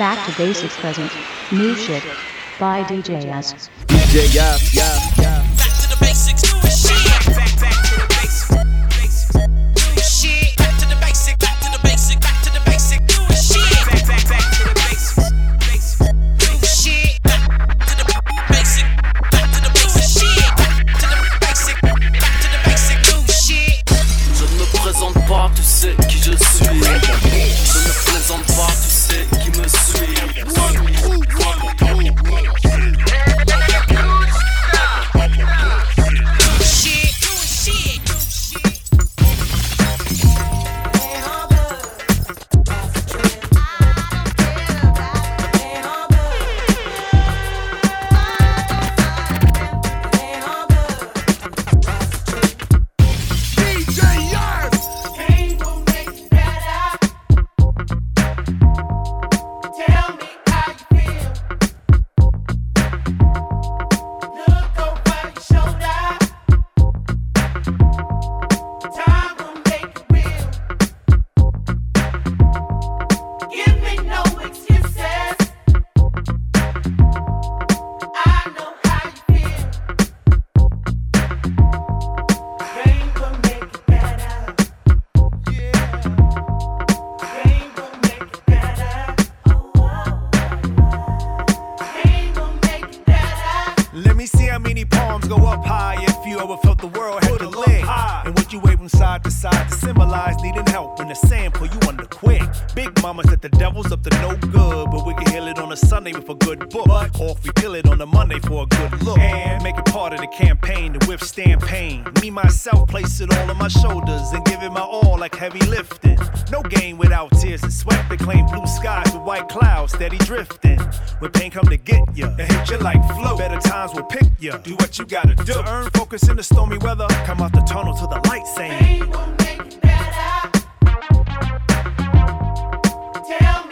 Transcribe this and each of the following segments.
Back to Basics present. New shit. By DJ S. withstand pain. Me, myself, place it all on my shoulders and give it my all like heavy lifting. No game without tears and sweat. They claim blue skies with white clouds steady drifting. When pain come to get ya, it hit you like flow. Better times will pick ya. Do what you gotta do. To earn focus in the stormy weather. Come out the tunnel to the light saying. Rain will make it better. Tell me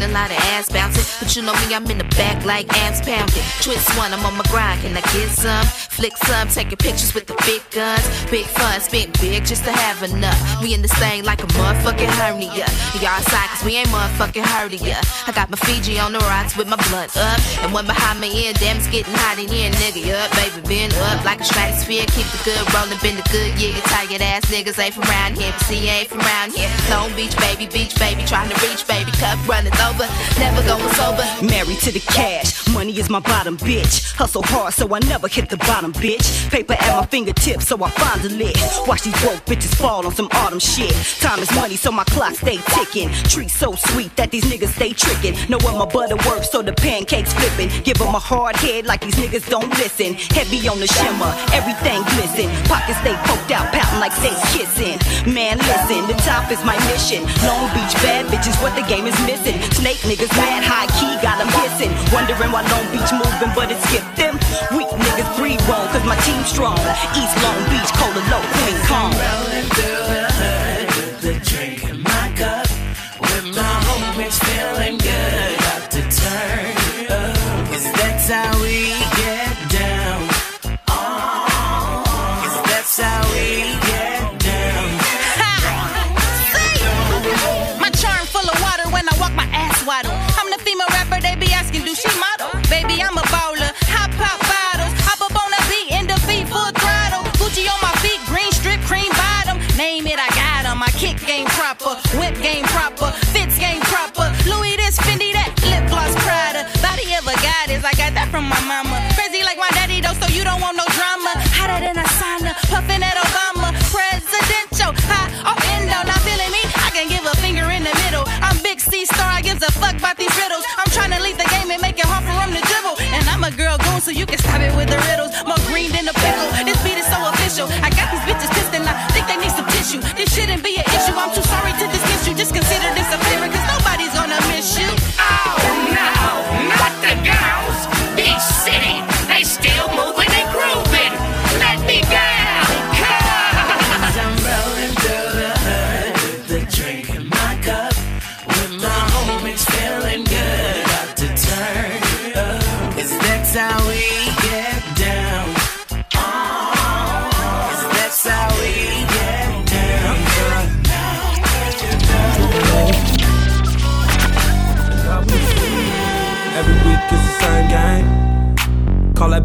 seen a lot of ass bouncing. But you know me, I'm in the back like amps pounding. Twist one, I'm on my grind. Can I get some? Flick some, taking pictures with the big guns. Big fun, spent big just to have enough. We in this thing like a motherfucking hernia. Y'all outside cause we ain't motherfucking ya. I got my Fiji on the rocks with my blunt up. And one behind my ear, damn, it's getting hot in here, nigga. Up, baby, been up like a stratosphere. Keep the good rolling, been the good. You tired ass niggas ain't from around here, see, ain't from around here. Long Beach, baby, beach, baby, trying to reach, baby. Cup running over, never going sober. Married to the cash, money is my bottom bitch. Hustle hard so I never hit the bottom bitch. Paper at my fingertips so I find a lit. Watch these broke bitches fall on some autumn shit. Time is money so my clock stay ticking. Tree so sweet that these niggas stay tricking. Know where my butter works so the pancakes flipping. Give them a hard head like these niggas don't listen. Heavy on the shimmer, everything glisten. Pockets stay poked out, pouting like they kissing. Man, listen, the top is my mission. Long Beach bad bitches, what the game is missing. Snake niggas mad high key, got them hissing. Wondering why Long Beach moving, but it skipped them. Weak niggas free roam, cause my team strong. East Long Beach, Cola Low, Queen Kong. Rolling through the hood with the from my mama. Crazy like my daddy though, so you don't want no drama. Hotter than a sauna, puffing at Obama. Presidential, high oh, off endo. Not feeling me? I can give a finger in the middle. I'm big C star, I give a fuck about these riddles. I'm trying to lead the game and make it hard for them to dribble. And I'm a girl goon, so you can stop it with the riddles. More green than a pickle. This beat is so official. I got these bitches pissed and I think they need some tissue. This shouldn't be an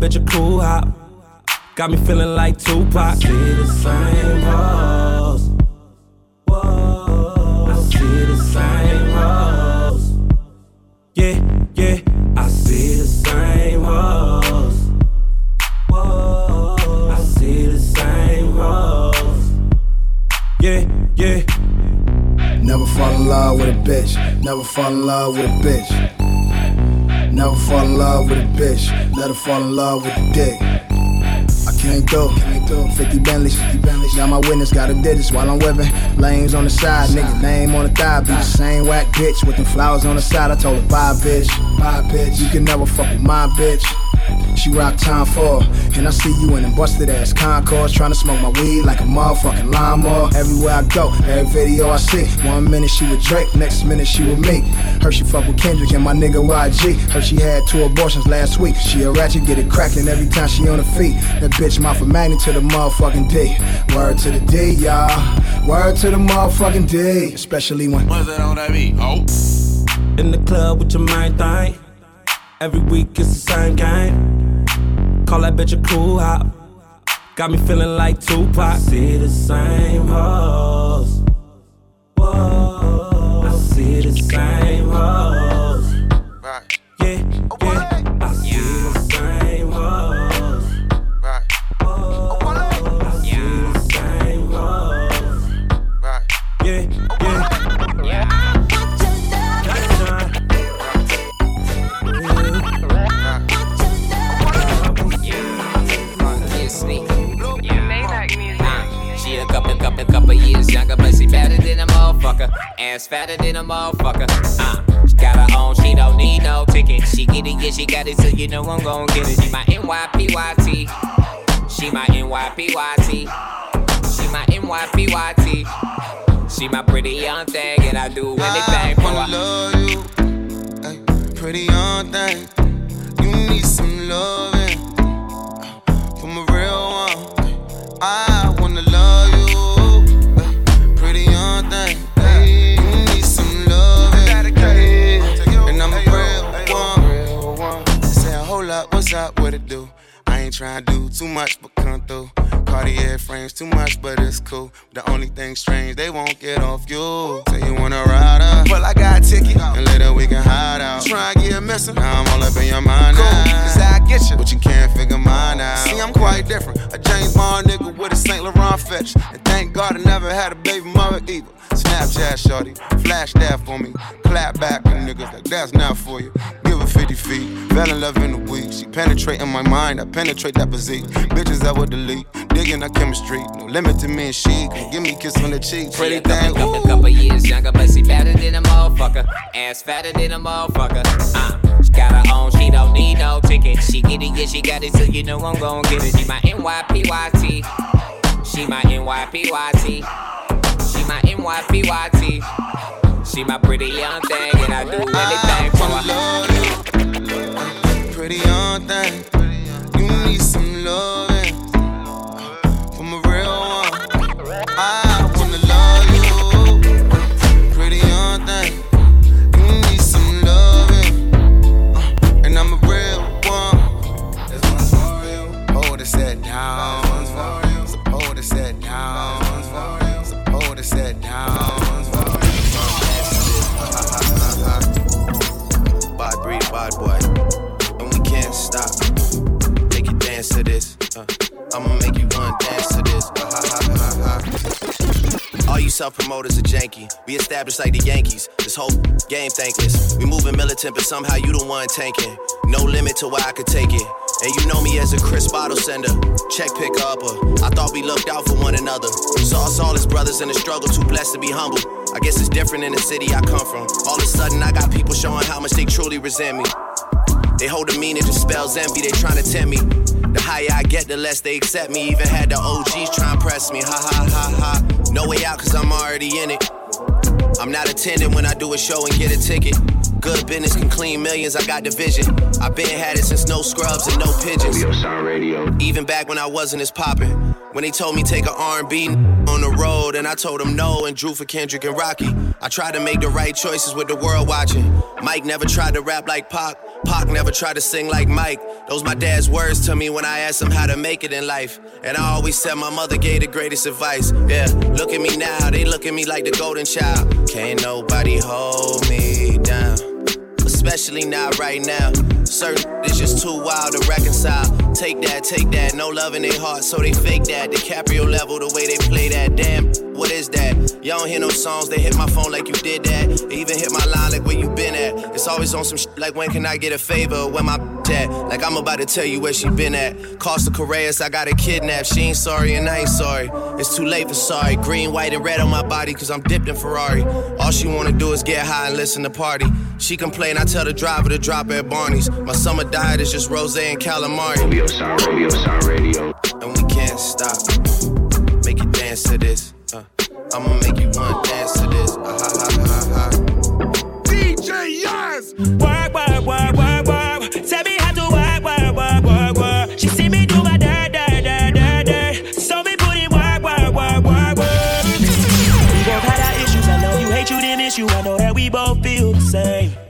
game. Call that pool hop. Got me feeling like Tupac. I See the same hoes. Whoa. I see the same hoes. Yeah, yeah. I see the same hoes. Whoa. I see the same hoes. Yeah, yeah. Never fall in love with a bitch. Never fall in love with a bitch. Never fall in love with a bitch. Let her fall in love with a dick. I came through, came through. 50 Bentleys, 50 Bentleys. Now my witness got a digits while I'm whipping. Lanes on the side, nigga name on the thigh. Be the same whack bitch with the flowers on the side. I told her bye bitch, bye bitch. You can never fuck with my bitch. She rock time for, and I see you in them busted ass Concords trying to smoke my weed like a motherfucking lawnmower. Everywhere I go, every video I see, one minute she with Drake, next minute she with me. Heard she fuck with Kendrick and my nigga YG. Heard she had two abortions last week. She a ratchet, get it cracking every time she on her feet. That bitch mouth a magnet to the motherfucking D. Word to the D, y'all. Word to the motherfucking D. Especially when. What's that on that beat? Oh. In the club with your mind thing. Every week it's the same game. Call that bitch a cool hop. Got me feeling like Tupac. See the same hoes. Ass fatter than a motherfucker. Uh, she got her own, she don't need no ticket. She get it, yeah, she got it, so you know I'm gon' get it. She my NYPYT. She my NYPYT. She my NYPYT. She my pretty young thing, and I do anything for her. love you, pretty young thing. You need some loving from a real one. I up, what it do? I ain't tryna do too much, but come through. Cartier frames too much, but it's cool. The only thing strange, they won't get off you. Say you wanna ride up, well I got a ticket, and later we can hide out. Try and get missing, now I'm all up in your mind cool, Cause I get you, but you can't figure mine out. See, I'm quite different. A James Bond nigga with a St. Laurent fetch. And thank God I never had a baby mother either. Snapchat shorty, flash that for me. Clap back niggas like that's not for you. Give 50 feet, fell in love in a week. She penetrating my mind, I penetrate that physique. Bitches I would delete, digging our chemistry. No limit to me and she. Can give me a kiss on the cheek. Pretty a couple, thing, couple, ooh. couple years younger, but she better than a motherfucker. Ass fatter than a motherfucker. Uh, she got her own, she don't need no ticket. She get it, yeah, she got it, so you know I'm gon' get it. She my NYPYT. She my NYPYT. She my NYPYT. She my pretty young thing, and I do anything for her. love pretty young thing. You need some loving I'ma make you run dance to this. Uh-huh. All you self promoters are janky. We established like the Yankees. This whole game thankless. We moving militant, but somehow you the one tanking. No limit to where I could take it. And you know me as a crisp bottle sender, check pick upper. Uh, I thought we looked out for one another. Saw us all as brothers in the struggle, too blessed to be humble. I guess it's different in the city I come from. All of a sudden, I got people showing how much they truly resent me. They hold a meaning, dispels envy, they trying to tempt me. The higher I get, the less they accept me. Even had the OGs try and press me. Ha ha ha ha. No way out, cause I'm already in it. I'm not attending when I do a show and get a ticket. Good business can clean millions, I got the vision. I been had it since no scrubs and no pigeons. Even back when I wasn't as poppin'. When they told me take a R&B on the road, and I told them no and drew for Kendrick and Rocky. I tried to make the right choices with the world watching. Mike never tried to rap like Pac. Pac never tried to sing like Mike. Those my dad's words to me when I asked him how to make it in life. And I always said my mother gave the greatest advice. Yeah, look at me now, they look at me like the golden child. Can't nobody hold me down. Especially not right now. Certain it's just too wild to reconcile. Take that, take that, no love in their heart, so they fake that. DiCaprio level, the way they play that. Damn, what is that? Y'all don't hear no songs, they hit my phone like you did that. They even hit my line like where you been at. It's always on some shit like when can I get a favor? Where my at? Like I'm about to tell you where she been at. Costa Correas, I got her kidnapped. She ain't sorry and I ain't sorry. It's too late for sorry. Green, white, and red on my body, cause I'm dipped in Ferrari. All she wanna do is get high and listen to party. She complain, I tell the driver to drop at Barney's. My summer diet is just rose and calamari. Radio Sound Radio Sound Radio. And we can't stop. Make you dance to this. Uh, I'ma make you wanna dance to this. Uh, ha, ha, ha, ha. DJ Yaz. Work, work, work, work, work. Tell me how to work, work, work, work, work. She see me do my dirt, dirt, dirt, dirt, dirt. So me put in work, work, work, work, work. We both had our issues. I know you hate you, didn't miss you. I know that we both feel the same.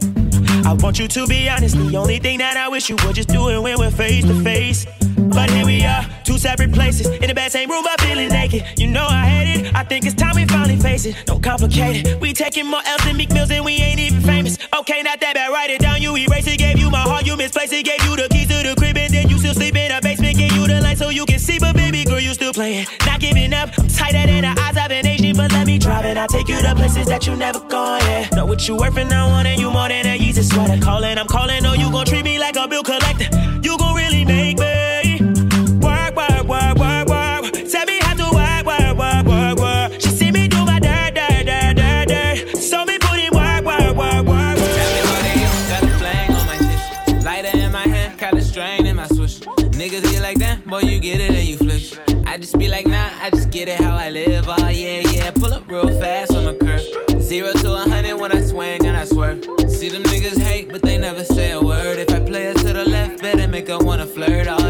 I want you to be honest. The only thing that I wish you would just do it when we're face to face. But here we are, two separate places. In the bed, same room, but feeling naked. You know I hate it. I think it's time we finally face it. Don't complicate it. We taking more L's than Meek Mills and we ain't even famous. Okay, not that bad. Write it down. You erase it. Gave you my heart. You misplaced it. Gave you the keys to the crib and then you still sleep in the basement. Gave you the light so you can see. But baby girl, you still playing. Giving up. I'm tighter than the eyes of an Asian. But let me drive it. I'll take you to places that you never gone. Yeah. Know what you worth and I want and you more than a Yeezy sweater. Calling, I'm calling. Oh, you gon' treat me like a bill collector. You gon' really make me. Work, work, work, work, work. Tell me how to work, work, work, work, work. She see me do my dirt, dirt, dirt, dirt. So me put in work, work, work, work, work. Got a flag on my dish. Lighter in my hand, got a strain in my switch. Niggas get like that, boy, you get it and you flish. I just be like, nah, I just get it how I live. Oh, yeah, yeah. Pull up real fast on the curve. Zero to a hundred when I swing and I swerve. See them niggas hate, but they never say a word. If I play it to the left, better make her wanna flirt. Oh,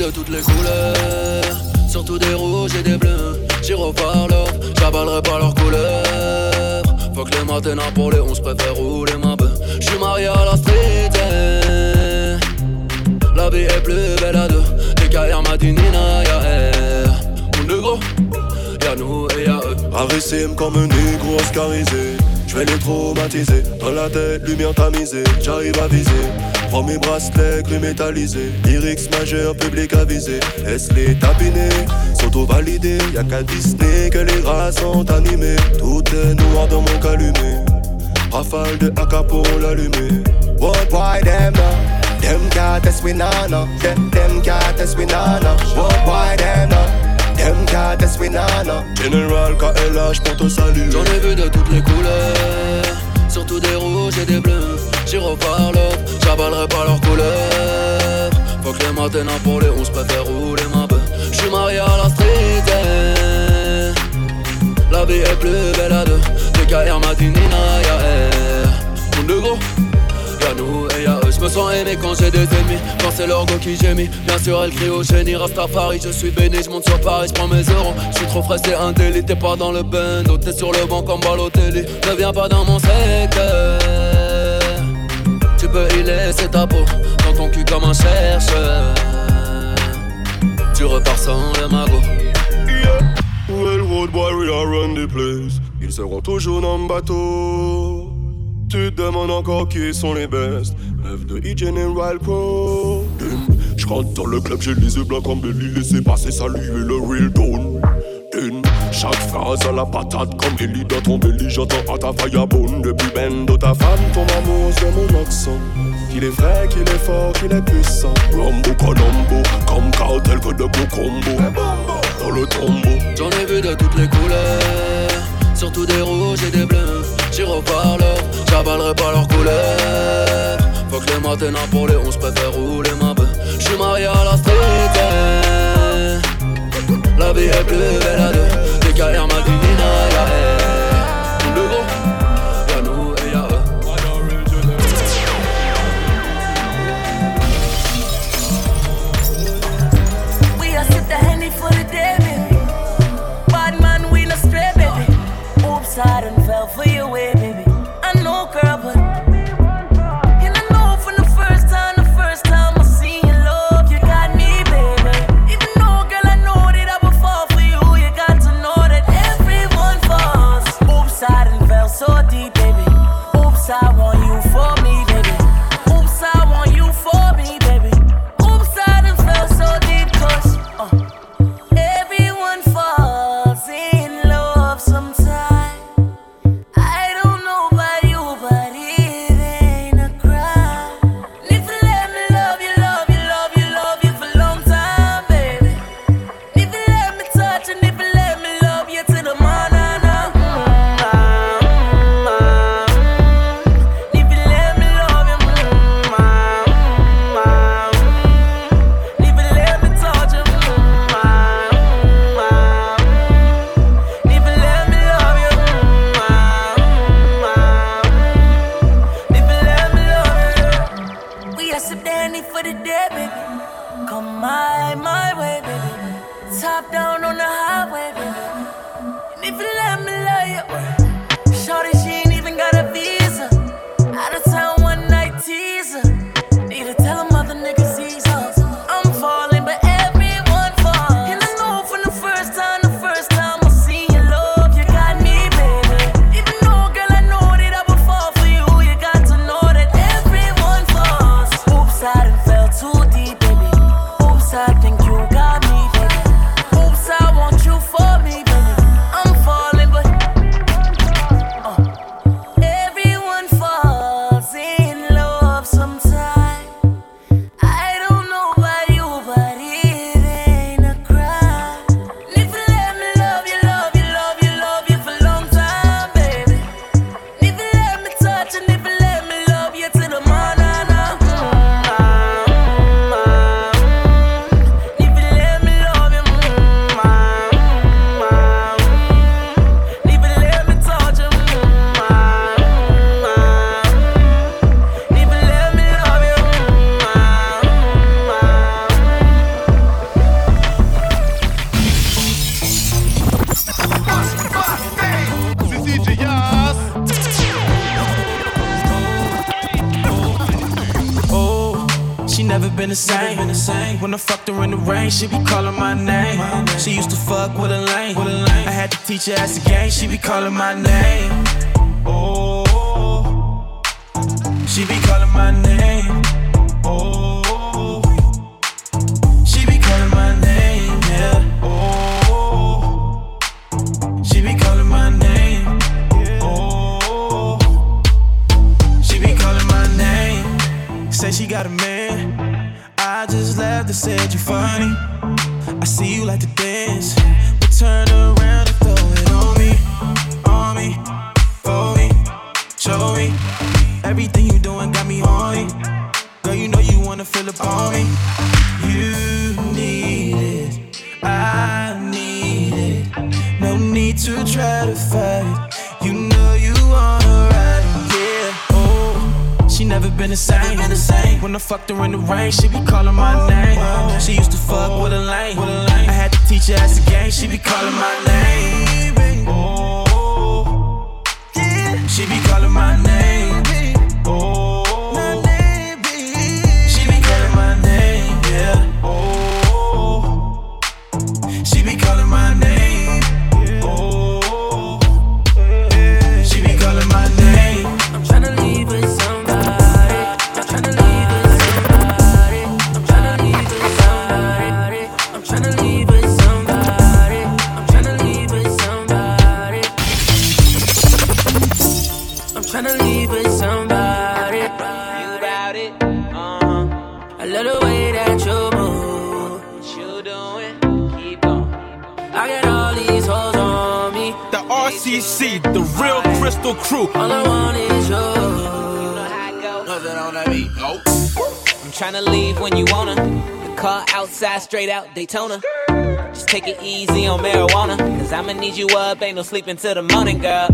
de toutes les couleurs, surtout des rouges et des bleus. J'y repars l'or, j'avalerai pas leurs couleurs. Faut que les matins pour les 11 préfère rouler ma bœuf. J'suis marié à la street, eh. la vie est plus belle à deux. DKR m'a dit Nina, y'a eh. R. On est gros, y'a nous et y'a eux. Rarissime comme un négro oscarisé. J'vais les traumatiser, dans la tête, lumière tamisée, j'arrive à viser. Prends mes bracelets gris métallisés, lyrics majeur, public avisé. Laisse les tapiner, s'auto-valider? Y'a qu'à Disney que les rats sont animés. Tout est noir dans mon calumet. Rafale de AK pour l'allumer. What why them now? Them can't test we nah. Them, test we why them now? Them nah. General KLH pour te saluer. J'en ai vu de toutes les couleurs, surtout des rouges et des bleus. J'y repars l'autre, j'avalerai pas leurs couleurs. Faut que les matins pour les 11 préfère rouler ma bœuf. J'suis marié à la street. eh. La vie est plus belle à deux. DKR Matinina, y'a R. Monde de gros. Y'a nous et y'a eux, je me sens aimé quand j'ai des ennemis Quand c'est leur go qui gémit, bien sûr elle crie au génie Rastafari, je suis béni, je monte sur Paris, je prends mes euros Je suis trop frais, c'est un délit, t'es pas dans le bando T'es sur le banc comme Balotelli, ne viens pas dans mon secteur peux y laisser ta peau, dans ton cul comme un chercheur Tu repars sans le magot Well, road boy, we are run the place. Ils seront toujours dans le bateau. Tu te demandes encore qui sont les best. Lève de E General Pro. Je rentre dans le club, j'ai les yeux blancs comme Belly. Laissez passer, saluer le real tone. Chaque phrase à la patate comme Ellie dans ton belly. J'entends à ta firebone depuis Bendo. Ta femme tombe amoureuse de mon accent. Qu'il est vrai, qu'il est fort, qu'il est puissant. Rambo Colombo, comme cartel que de combos. Dans le tombeau. J'en ai vu de toutes les couleurs, surtout des rouges et des bleus. J'y repars l'or, j'avalerai pas leurs couleurs. Faut que les matins pour les 11 préfère rouler ma bœuf. J'suis marié à la street. La vie est plus belle à deux. DKR Madinina, y'a Come my my way, baby. Top down on the highway, baby. And if you let me love you, I had to teach ass again, she be calling my name. Oh, she be calling my name. Oh, she be calling my name, yeah. Oh, she be calling my name. Oh, she be calling my name. Say she got a man. I just laughed and said you funny. I see you like to dance, but turn around on me. You need it, I need it. No need to try to fight. You know you wanna ride, it, yeah. Oh, she never been the same. When I fucked her in the rain, she be calling my name. She used to fuck with a lane. I had to teach her ass again. She be calling my name. Oh, yeah. She be calling my name. Oh, real Crew. All I want is you. Nothing on that beat. Nope. I'm tryna leave when you wanna. The car outside, straight out Daytona. Just take it easy on marijuana. Cause I'ma need you up, ain't no sleeping till the morning, girl.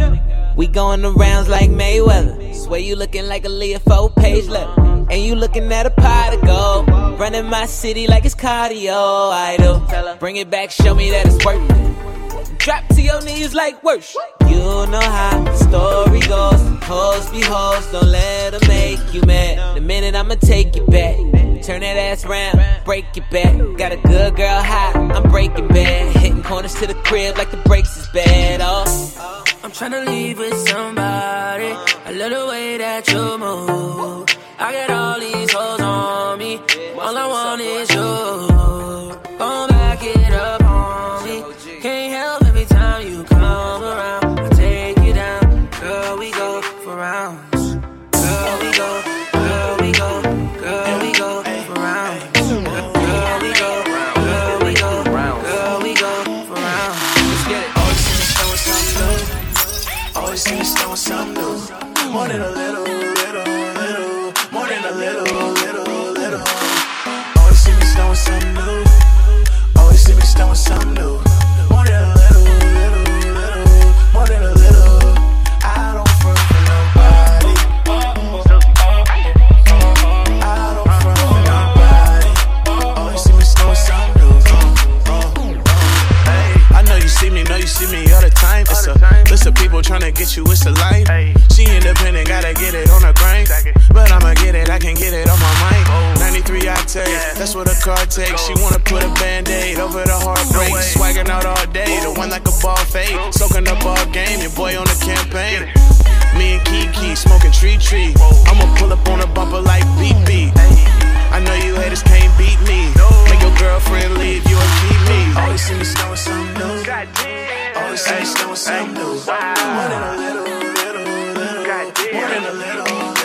We going the rounds like Mayweather. Swear you looking like Aaliyah four page letter. And you looking at a pot of gold. Running my city like it's cardio. I do. Bring it back, show me that it's worth it. Drop to your knees like worship. You know how the story goes. Hoes be hoes, don't let them make you mad. The minute I'ma take you back. Turn that ass round, break it back. Got a good girl high, I'm breaking bad. Hitting corners to the crib like the brakes is bad. Oh. I'm tryna leave with somebody. I love the way that you move. I got all these people trying to get you, it's a life. She independent, gotta get it on her grind. But I'ma get it, I can get it on my mind. 93 octaves, that's what a car takes. She wanna put a band aid over the heartbreak. Swagging out all day, the one like a ball fade. Soaking up all game, your boy on the campaign. Me and Kiki smoking tree tree. I'ma pull up on a bumper like beep. I know you haters can't beat me. Make your girlfriend leave you and keep me. Always see me snowing something new. Always see me snowing something new. More than a little, little, little. More than a little,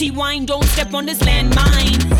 Dirty wine, don't step on this landmine.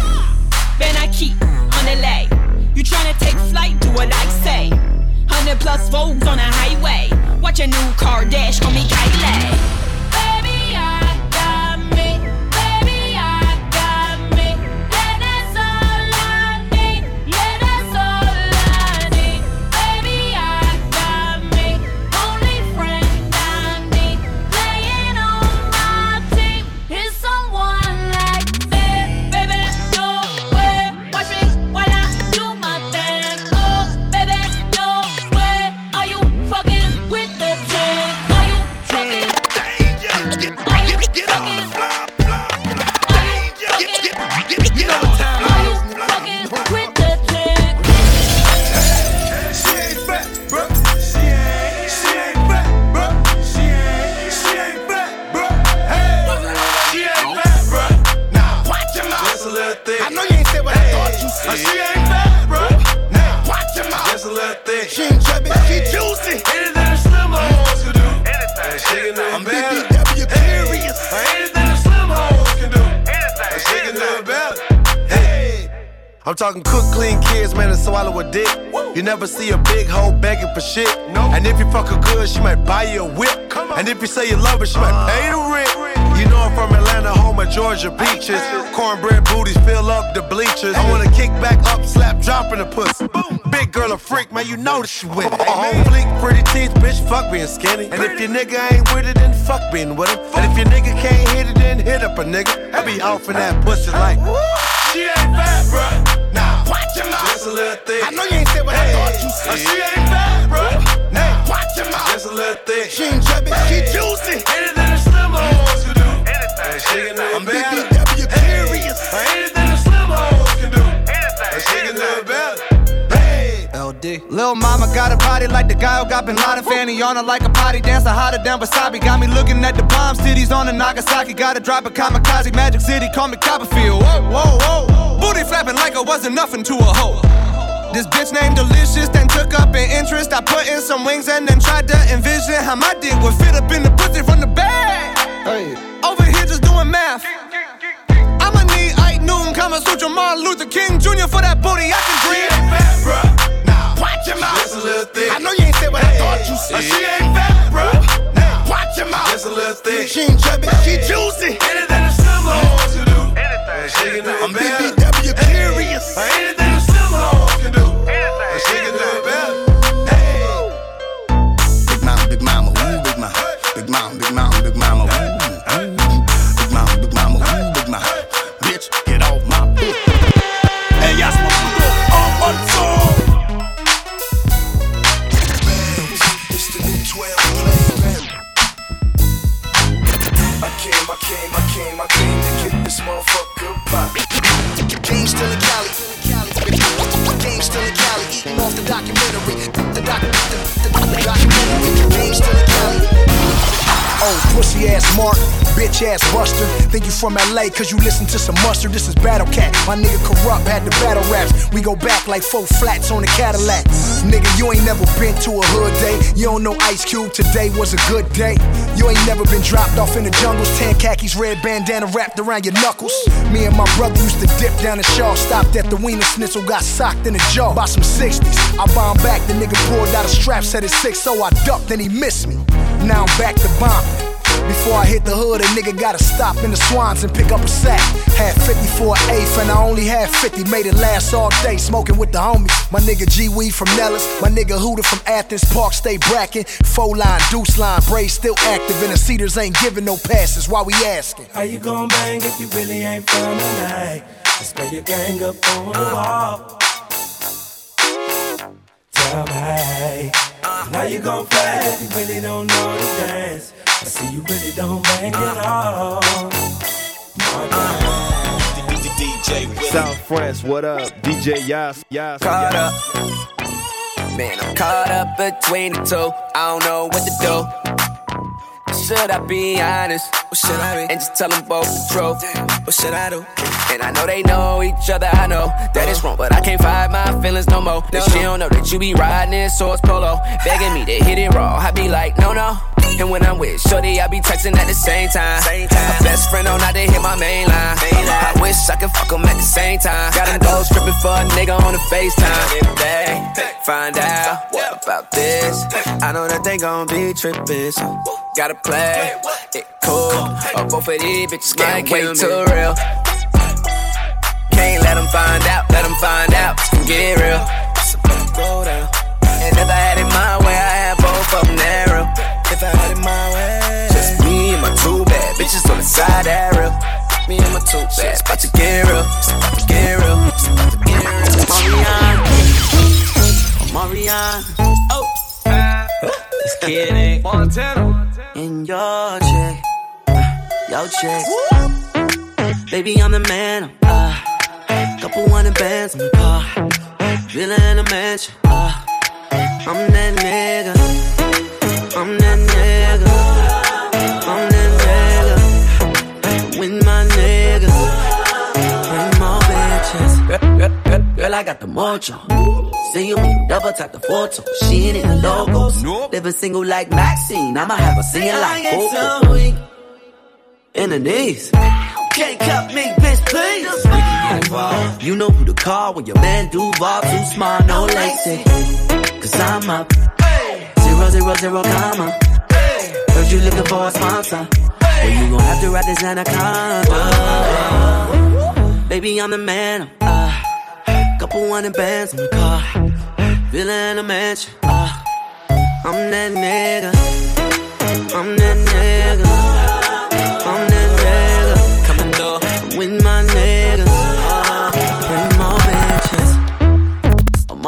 nigga ain't got a body like the guy who got Bin Laden. Fanny on her like a potty dancer, hotter than wasabi. Got me looking at the bomb cities on the Nagasaki. Gotta drop a kamikaze, Magic City, call me Copperfield. Whoa, whoa, whoa. Booty flapping like I wasn't nothing to a hoe. This bitch named Delicious then took up an interest. I put in some wings and then tried to envision how my dick would fit up in the pussy from the bag. Hey. Over here just doing math. I'ma need Ike noon, Kama Sutra, Martin Luther King Jr. for that booty I can dream. Yeah, Watch your mouth. Just a little thick. I know you ain't said what hey. I thought you said. but She ain't fat, bro. Now, watch your mouth. Just a little thing. She ain't chubby, hey. she juicy. Anything a slimmer wants to do. Anything. She can do I'm. BBW hey. curious. Anything a slimmer wants to do. Anything. She can do it better. Hey. Big mom, big mama, ooh, big mama. Big mom, big mom, big mama. Fuck. Game still in Cali. Game still in Cali. Eating off the documentary. The, the documentary. Game still in Cali. Oh, pussy ass Mark, bitch ass Buster. Think you from LA cause you listen to some mustard. This is Battle Cat. My nigga corrupt had the battle raps. We go back like four flats on a Cadillac. Nigga, you ain't never been to a hood day. You don't know Ice Cube, today was a good day. You ain't never been dropped off in the jungles. Tan khakis, red bandana wrapped around your knuckles. Me and my brother used to dip down the Shaw. Stopped at the Wiener Snitzel got socked in the jaw by some 60s. I bomb back, the nigga pulled out a strap, said it's 6 so I ducked and he missed me. Now I'm back to bomb. Before I hit the hood, a nigga gotta stop in the swans and pick up a sack. Had 54 eighth and I only had 50. Made it last all day, smoking with the homies. My nigga G Weed from Nellis, my nigga Hooter from Athens Park, stay brackin'. Four line, deuce line, braids still active, and the Cedars ain't giving no passes. Why we asking? How you gon' bang if you really ain't from tonight? Display your gang up on the wall. Tell me, how you gon' play if you really don't know the dance? I see you really don't bang it all. South France, what up? DJ Yas, Yas, Caught up. Man, I'm caught up between the two. I don't know what to do. Should I be honest? What should I be? And just tell them both the truth. What should I do? And I know they know each other. I know that it's wrong, but I can't fight my feelings no more. That she don't know that you be riding this source polo, begging me to hit it raw. I be like, no, no. And when I'm with Shorty, I be texting at the same time. Same time. My best friend on not to hit my main line. Main line. I wish I could fuck 'em at the same time. Got them gold stripping for a nigga on the FaceTime. If they find out what about this, I know that they gon' be tripping. So gotta play it cool. Or oh, both of these bitches might wait too real. Can't let them find out, let them find out. It's gonna get real. It's go down. And if I had it my way, I had both of them narrow. If I had it my way, just me and my two bad bitches on the side that real. Me and my two bad, it's about to get real. It's about to get real. It's about to get real. Marianne, Marianne, oh, it's kidding. Montana, in your check, your check. Baby, I'm the man. Uh, couple hundred bands in the car, villa in a mansion. Uh, I'm that nigga. I'm that nigga. I'm that nigga. With my niggas. Bring more bitches. Girl, girl, girl, girl, I got the mojo. See you me double tap the photo. She ain't in the logos. Living single like Maxine. I'ma have her singing like Coco. In the knees. Can't cut me, bitch, please. Involved. You know who to call when your man do Duval too smart, no lacy. Cause I'm up. Zero, zero, zero, comma. Heard you looking for a sponsor. Well, you gon' have to ride this anaconda. Baby, I'm the man. Uh, couple hundred bands in the car. In a mansion. Uh, I'm that nigga. I'm that nigga.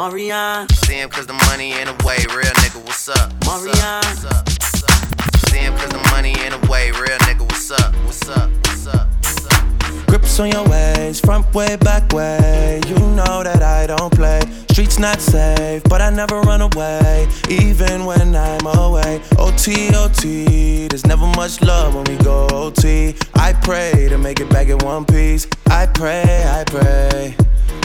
Marianne. See him cause the money in the way, real nigga, what's up? Marianne. What's up? What's up? See him cause the money in the way, real nigga, what's up? What's up? What's up? What's up? Grips on your ways, front way, back way. You know that I don't play. Streets not safe, but I never run away, even when I'm away. OT, OT, there's never much love when we go OT. I pray to make it back in one piece. I pray, I pray.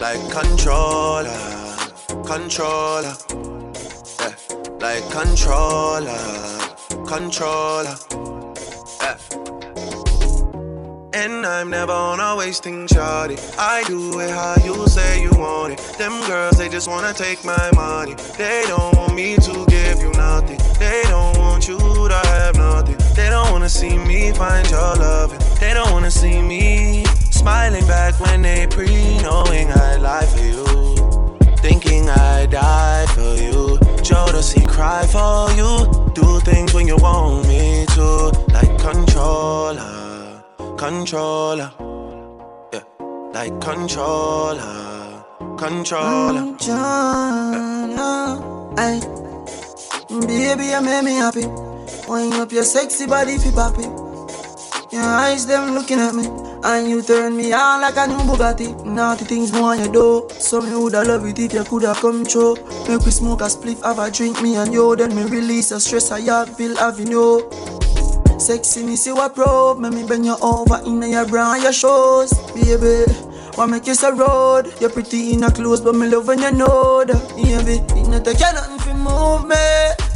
like controller, controller, yeah, like controller, controller. And I'm never on a wasting shawty. I do it how you say you want it. Them girls, they just wanna take my money. They don't want me to give you nothing. They don't want you to have nothing. They don't wanna see me find your loving. They don't wanna see me Smiling back when they pre knowing I lie for you. Thinking I die for you. Jodeci cry for you. Do things when you want me to. Like controller, controller. Yeah, like controller, controller. Controller. Ay. Baby, you make me happy. Wind up your sexy body fi poppy. Your eyes them looking at me. And you turn me on like a new Bugatti. Naughty things more you do. So me woulda love it if you coulda come true. Make we smoke a spliff, have a drink, me and you. Then me release a stress I have, feel Avenue. Sexy me see what probe. Make me bend you over in your bra and your shoes, baby. Want make you a road. You're pretty in a clothes, but me love when you know that, baby. It not take you nothing fi move me.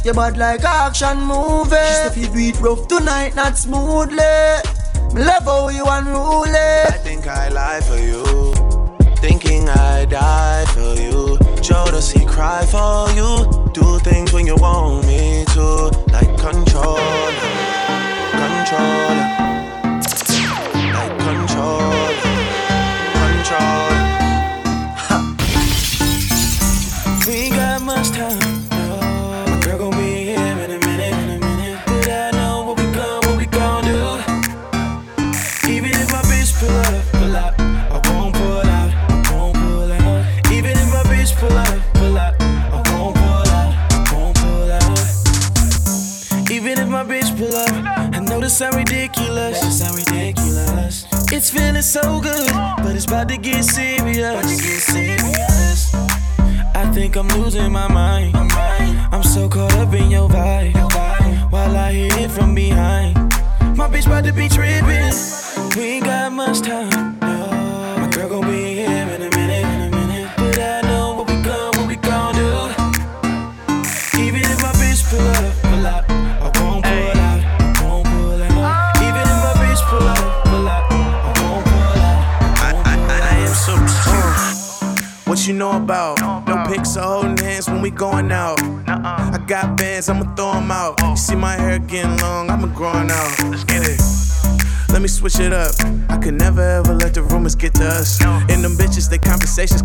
You bad like action movie. She say fi do rough tonight, not smoothly. Love how you unruly. I think I lie for you. Thinking I die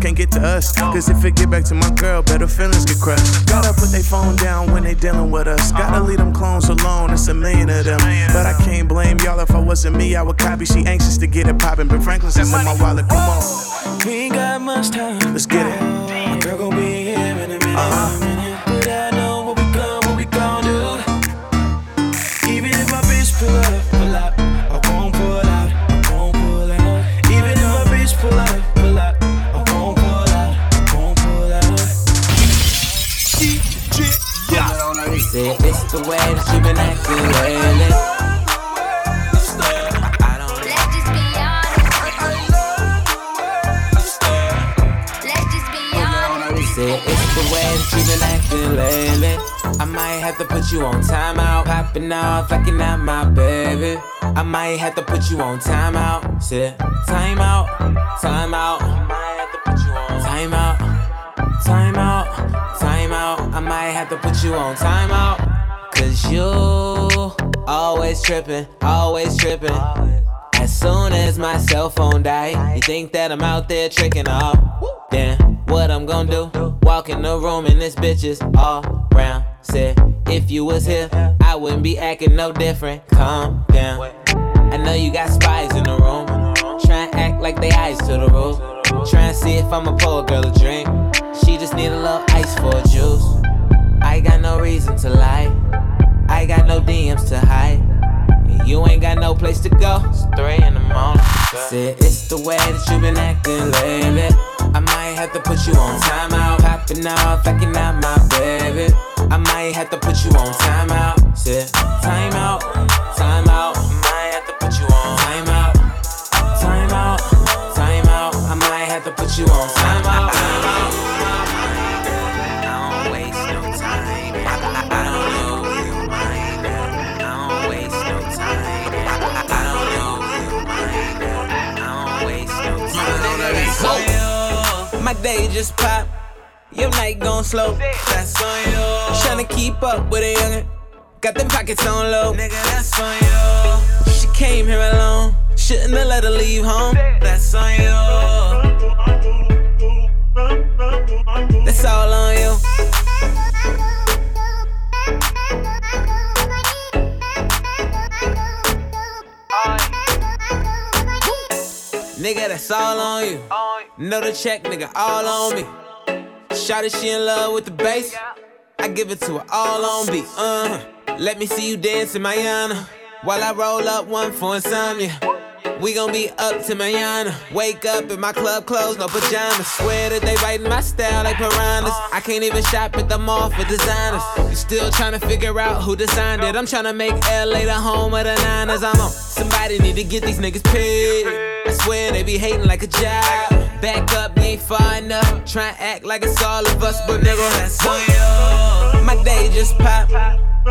can't get to us. Cause if it get back to my girl, better feelings get crushed. Gotta put their phone down when they dealing with us. Gotta leave them clones alone, it's a million of them. But I can't blame y'all if I wasn't me, I would copy. She anxious to get it poppin', but Franklin's in my wallet, come on. We ain't got much time. Let's get it. The way that you been acting lately. It's the way that you been acting lately. I might have to put you on timeout. Popping off, acting out my baby. I might have to put you on timeout. Say timeout, timeout. Timeout. time out, time out. I might have to put you on time out. Cause you always tripping, always tripping. As soon as my cell phone die, you think that I'm out there tricking off. Then what I'm gonna do? Walk in the room and this bitch is all round. Said if you was here, I wouldn't be acting no different. Calm down. I know you got spies in the room. Try and act like they eyes to the roof. Try and see if I'ma pour a girl a drink. She just need a little ice for a juice. I got no reason to lie. I got no DMs to hide. And you ain't got no place to go. It's three in the morning. Said it's the way that you been acting lately. I might have to put you on timeout. Popping off, acting out my baby. I might have to put you on timeout. Said timeout, timeout. My day just popped. Your night gone slow. That's on you. Tryna keep up with a youngin'. Got them pockets on low. Nigga, that's on you. She came here alone. Shouldn't have let her leave home. That's on you. That's all on you. Nigga, that's all on you. Know the check, nigga, all on me. Shawty, she in love with the bass. I give it to her all on beat. Uh huh. Let me see you dance in Mayana. While I roll up one for insomnia. We gon' be up to Mayana. Wake up in my club clothes, no pajamas. Swear that they writing my style like piranhas. I can't even shop at the mall for designers. You still trying to figure out who designed it. I'm trying to make LA the home of the Niners. I'm on. Somebody need to get these niggas paid. I swear they be hating like a job. Back up, you ain't far enough. Try and act like it's all of us, but nigga, that's on you. My day just pop.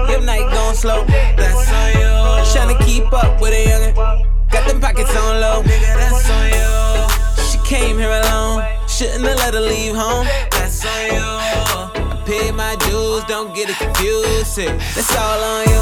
Your night gone slow. That's on you. Tryna keep up with a youngin'. Got them pockets on low. Nigga, that's on you. She came here alone. Shouldn't have let her leave home. That's on you. I paid my dues, don't get it confused. Hey, That's all on you.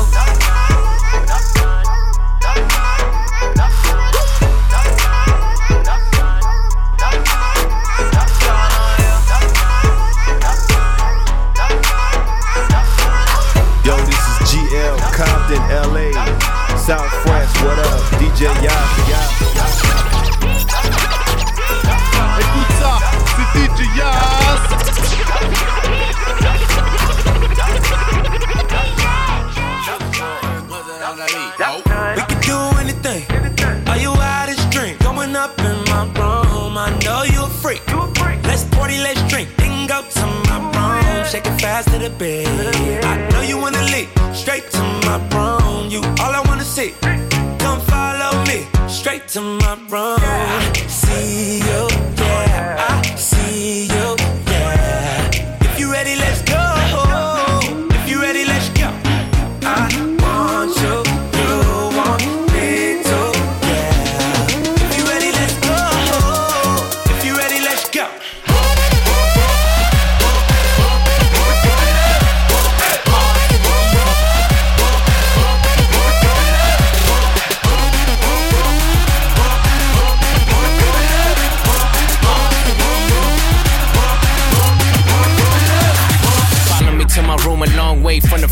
Yo, this is GL Compton, LA. South France, what up? DJ Yas. Écoute ça, c'est DJ Yas. We can do anything. Are you out of drink? Going up in my room. I know you a freak. Let's party, let's drink. Then go to my room. Shake it fast to the bed. I know you wanna leave. Straight to my room. You all I wanna see. Come follow me. Straight to my room. See you, yeah.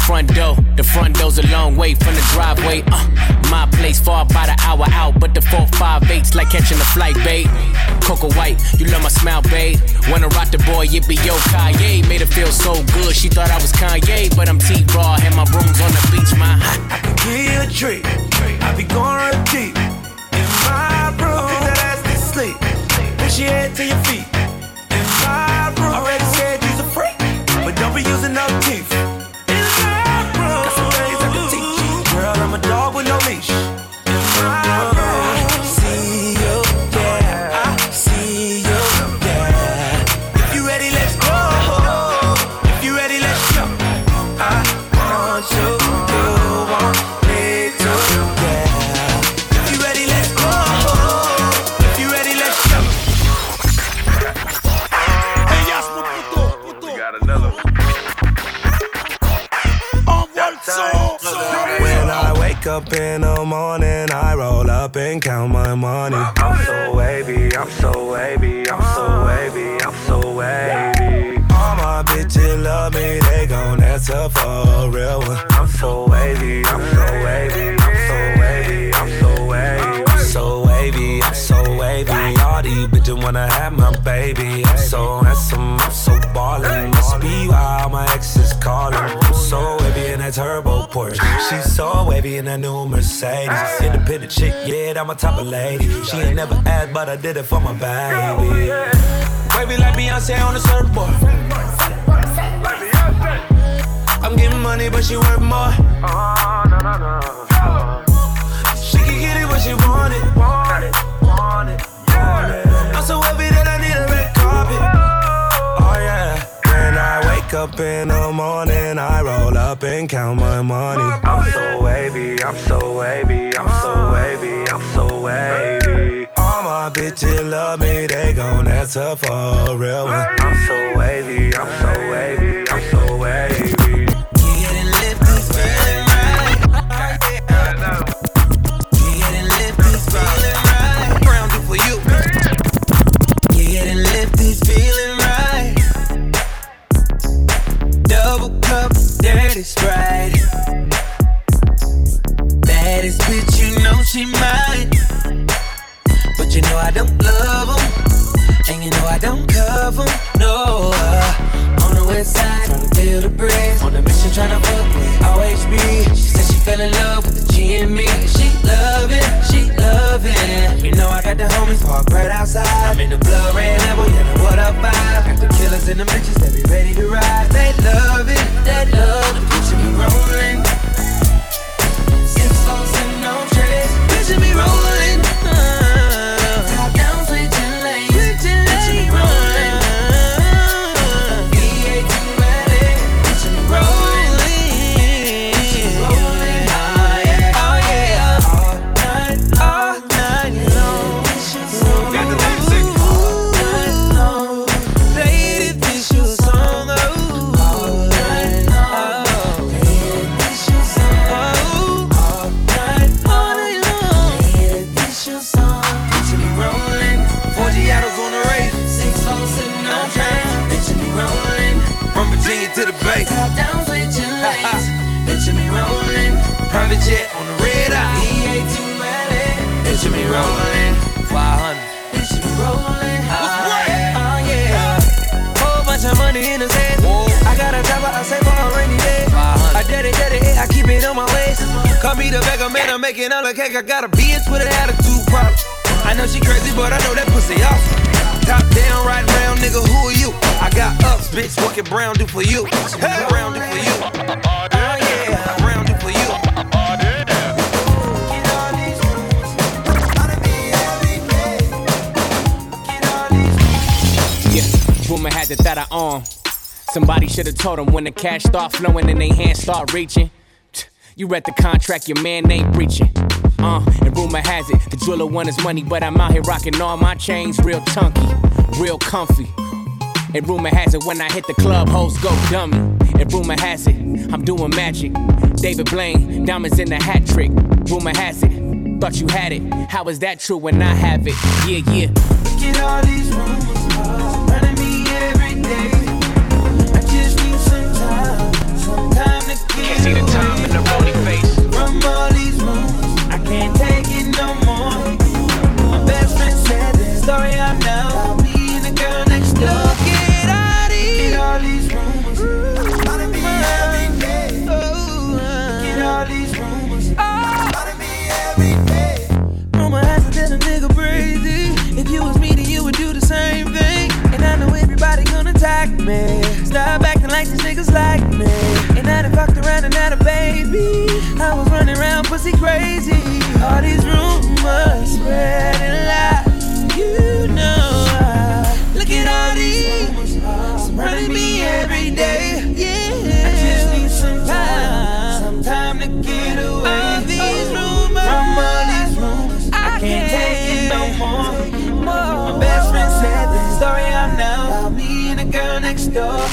Front door. The front door's a long way from the driveway. Uh, my place far by the hour out, but the four, five, eight's like catching a flight, babe. Coco White, you love my smile, babe. Wanna rock the boy, it be yo, Kanye. Made her feel so good, she thought I was Kanye, but I'm T-Raw, and my room's on the beach, my. I Give you a treat. I be going real deep in my room. That ass to sleep. Push your head to your feet. Up in the morning, I roll up and count my money. I'm so wavy, I'm so wavy, I'm so wavy, I'm so wavy. All my bitches love me, they gon' answer for a real one. I'm so wavy, I'm so wavy, I'm so wavy, I'm so wavy. I'm so wavy, I'm so wavy. All these bitches wanna have my baby. I'm so handsome, I'm so ballin'. Must be why all my exes callin'. I'm so wavy in that turbo Porsche. She's so wavy in that new Mercedes. Independent chick, yeah, that my type of lady. She ain't never asked, but I did it for my baby. Wavy like Beyonce on the surfboard. I'm getting money, but she worth more. She can get it when she want it. Want it, want it. I'm so happy that I need a red carpet. Oh yeah. When I wake up in the morning, I roll up and count my money. I'm so wavy, I'm so wavy, I'm so wavy, I'm so wavy. All my bitches love me, they gon' answer for a real one. I'm so wavy, I'm so dirty sprite. Baddest bitch, you know she mine. But you know I don't love 'em, And you know I don't cover 'em, No. uh, on the west side, trying to build a bridge. On a mission, trying to fuck with OHB. She said she fell in love with the G and me. She love it, she love it. You know I got the homies parked right outside. I'm in the blood red level, yeah, what up vibe. Got the killers and the bitches that be ready to ride. The cash start flowing and they hands start reaching. You read the contract, your man ain't breaching. Uh, and rumor has it, the jeweler want his money, but I'm out here rocking all my chains real chunky, real comfy. And rumor has it, when I hit the club, hoes go dummy. And rumor has it, I'm doing magic. David Blaine, diamonds in the hat trick. Rumor has it, thought you had it. How is that true when I have it? Yeah, yeah. Look at all these rumors surrounding me every day. Pussy crazy. All these rumors spreading lies. You know I look at all these rumors surrounding me every day. Yeah, I just need some time, some time to get away. All these rumors from all these rumors, I can't take it no more. My best friend said the story I know about me and the girl next door.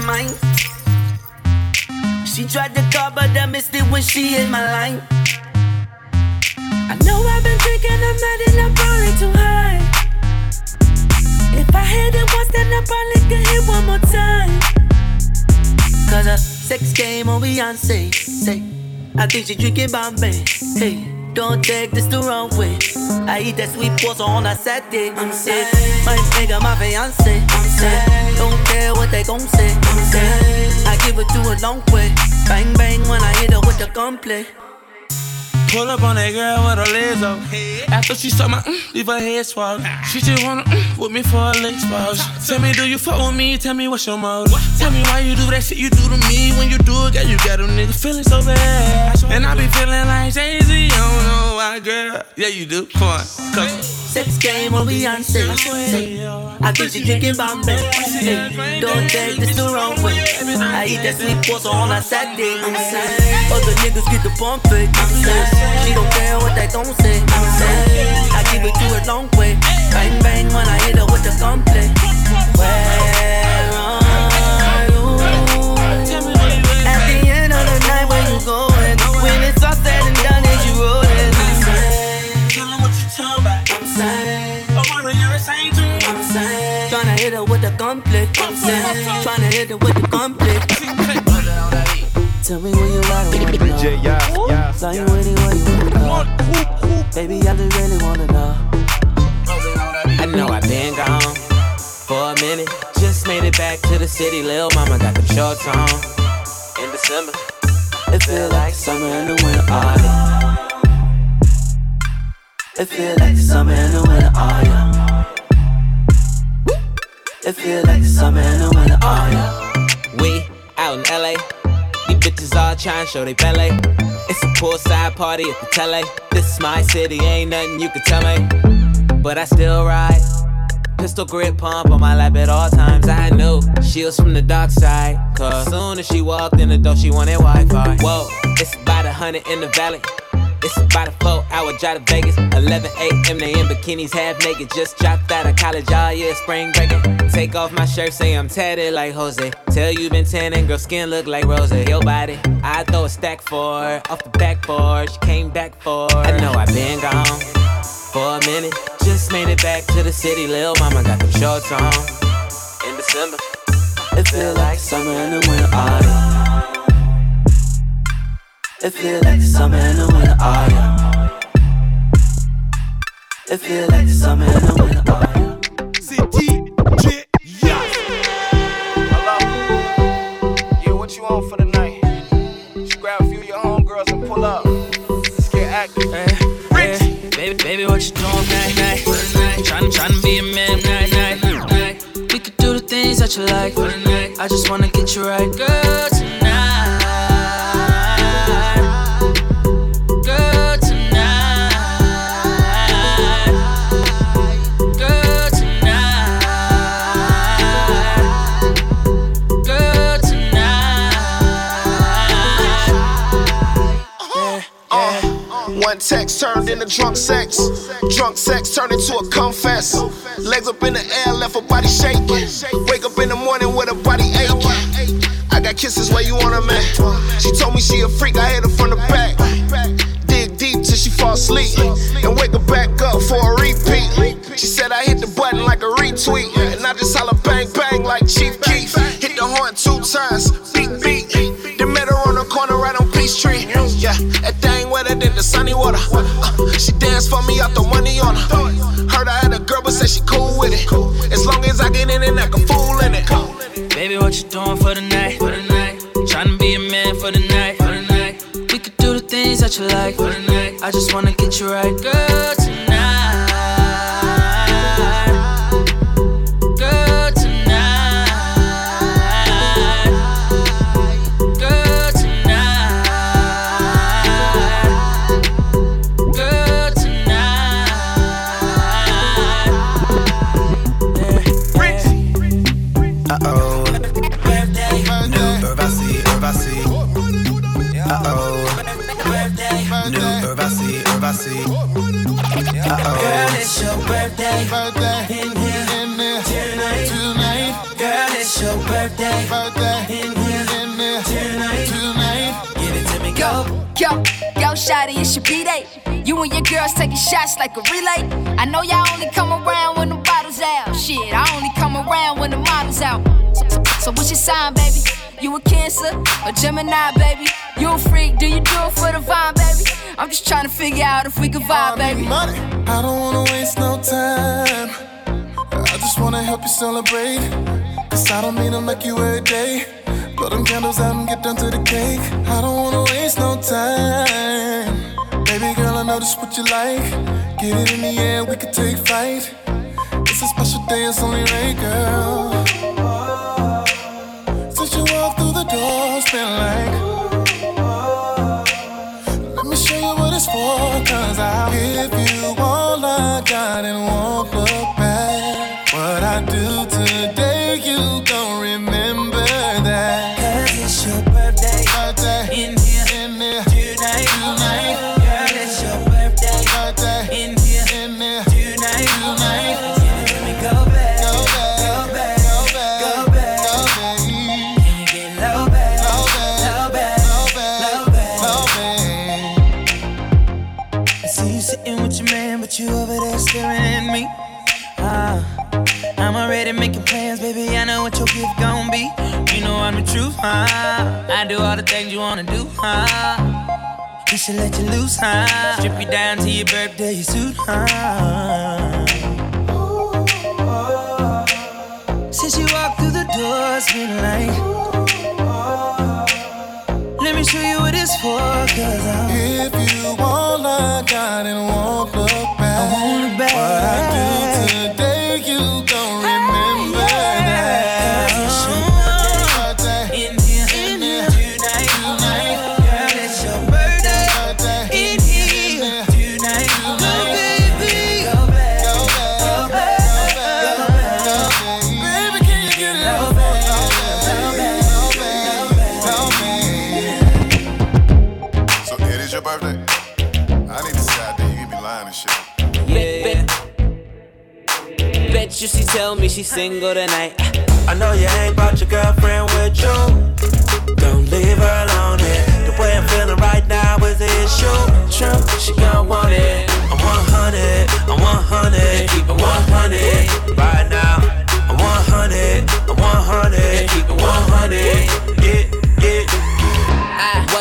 my mind. She tried to call, but I missed it when she hit my line. I know I've been drinking, I'm mad and I'm probably too high. If I hit it once, then I probably could hit one more time. Cause a sex game on Beyonce, say, I think she drinking Bombay, hey. Don't take this the wrong way. I eat that sweet pasta on a Saturday. I'm sick. My nigga, my fiance. I'm. Don't care what they gon' say. I'm. I give it to a long way. Bang bang when I hit her with the gunplay. Pull up on that girl with her legs up. After she saw my mm, leave her head swag. She just wanna mm, with me for a leg spouse. Tell me, do you fuck with me? Tell me what's your motive. Tell me why you do that shit you do to me. When you do it, girl, you got them niggas feeling so bad. And I be feeling like Jay Z. I don't know why, girl. Yeah, you do. Come on, come. Sex game on Beyonce. I think she drinking Bombay. Hey, don't take this the wrong way. I eat that sweet pasta on a Saturday. I'm saying, other niggas get the pump fake. I'm saying, she don't care what they don't say. I'm saying, I give it to her long way. Bang bang when I hit her with the gunplay. Where the gunplay. I'm saying. Tryna hit it with the gunplay. Tell me where you at, I wanna. DJ Yas, Yas, Tell you where you, where you wanna know. Baby, I just really wanna know. I know I've been gone for a minute. Just made it back to the city. Lil' mama got the shorts on in December. It feel like summer and the winter autumn. It feel like summer and the winter autumn. It feel like summer and the winter autumn. We out in LA. These bitches all trying to show they ballet. It's a poolside party at the tele. This is my city, ain't nothing you can tell me. But I still ride. Pistol grip pump on my lap at all times. I knew she was from the dark side. Cause soon as she walked in the door, she wanted Wi Fi. Whoa, it's about a hundred in the valley. It's about a four hour drive to Vegas. 11 a.m. They in bikinis, half naked. Just dropped out of college oh all year, spring breaking. Take off my shirt, say I'm tatted like Jose. Tell you been tanning, girl, skin look like Rose. Your body, I throw a stack for. Off the backboard, she came back for. I know I've been gone for a minute. Just made it back to the city. Lil' mama got them shorts on in December. It feel like summer and the winter autumn. It feel like the summer and the winter autumn. It feel like the summer and the winter autumn. DJ Yas. Hello. Yeah, what you on for the night? Just grab a few of your homegirls and pull up. Let's get active. Eh. Yeah, baby, baby, what you doing night, night? Tryna, tryna be a man night, night, night. We could do the things that you like. I just wanna get you right. Girl, text turned into drunk sex. Drunk sex turned into a confess. Legs up in the air, left her body shaking. Wake up in the morning with her body aching. I got kisses where you want them at. She told me she a freak, I hit her from the back. Dig deep till she fall asleep. And wake her back up for a repeat. She said I hit the button like a retweet. And I just holla bang bang like Chief Keef. Hit the horn two times, on Peachtree. Yeah, that thing wetter than the sunny water. Uh, she danced for me, I throw money on her. Heard I had a girl, but said she cool with it. As long as I get in and act a fool in it. Baby, what you doing for the night? For the night. Tryna be a man for the night. For the night. We could do the things that you like. For the night. I just wanna get you right, girl, girls taking shots like a relay. I know y'all only come around when the bottles out. Shit, I only come around when the models out. So, so, so what's your sign, baby? You a Cancer or Gemini, baby? You a freak? Do you do it for the vibe, baby? I'm just trying to figure out if we can vibe, baby. Money. I don't wanna waste no time. I just wanna help you celebrate. Cause I don't mean to make you every day. Blow them candles out and get down to the cake. I don't wanna waste no time. Baby girl, I know this what you like. Get it in the air, we could take flight. It's a special day, it's only right, girl. Since you walked through the door, it's been like. Let me show you what it's for, cause I'll give you all I got and won't huh? I do all the things you wanna do, huh? We should let you loose, huh? Strip you down to your birthday suit, huh? Since you walked through the door, it's been like. Let me show you what it's for, cause I'm. If you all I got and won't look back. I won't look back. What I do Bet you she tell me she's single tonight. I know you ain't brought your girlfriend with you. Don't leave her alone here. The way I'm feeling right now is the issue. True, she gon' want it. I'm 100, I'm 100, keep it 100 right now. I'm 100, I'm 100, keep it 100.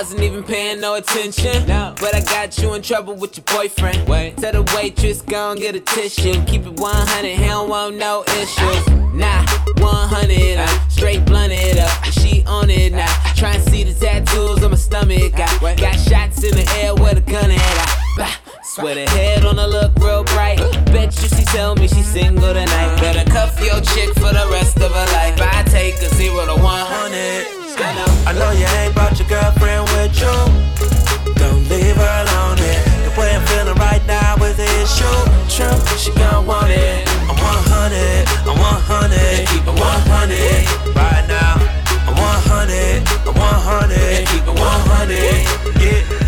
Wasn't even paying no attention. But I got you in trouble with your boyfriend. Wait. Tell the waitress, gon' get a tissue. Keep it 100, he don't want no issues. Nah, 100, I straight blunt it up. She on it now. Try and see the tattoos on my stomach. I got shots in the air with a gun at. I bah, swear the head on her look real bright. Bet you she tell me she's single tonight. Better cuff your chick for the rest of her life. I take a zero to 100. I know. You ain't brought your girlfriend with you. Don't leave her alone here. The way I'm feeling right now is the issue. True, she gon' want it. I'm 100, I'm 100, keep it 100 right now. I'm 100, I'm 100, keep it 100. Yeah.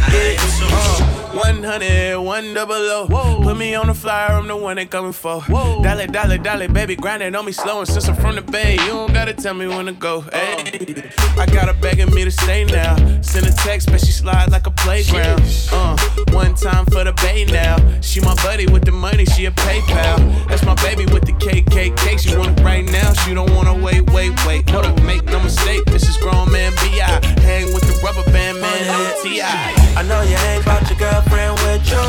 100, one double O. Put me on the flyer, I'm the one they coming for. Whoa. Dolly, dolly, dolly, baby, grind it on me slow. And since I'm from the Bay, you don't gotta tell me when to go. Hey, I got her begging me to stay now. Send a text, but she slide like a playground. Uh, one time for the Bay now. She my buddy with the money, she a PayPal. That's my baby with the KKK. She want it right now, she don't wanna wait, wait, wait. Hold up, make no mistake, this is grown man B.I. Hang with the rubber band man, no T.I. I know you ain't brought your girlfriend with you.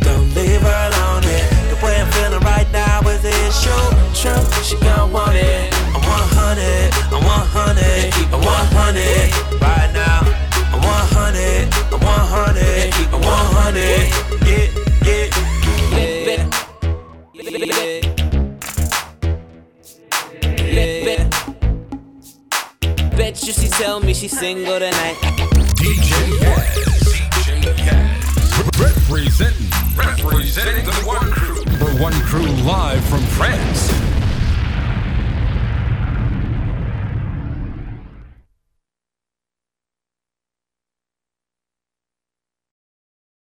Don't leave her alone here. The way I'm feeling right now is the issue. True, she gon' want it. I'm 100, I'm 100, keep it 100 right now. I'm 100, I'm 100, keep it 100. Yeah, yeah. Bet you she tell me she's single tonight. DJ Yaz. Representing. Representing the One Crew. For One Crew live from France.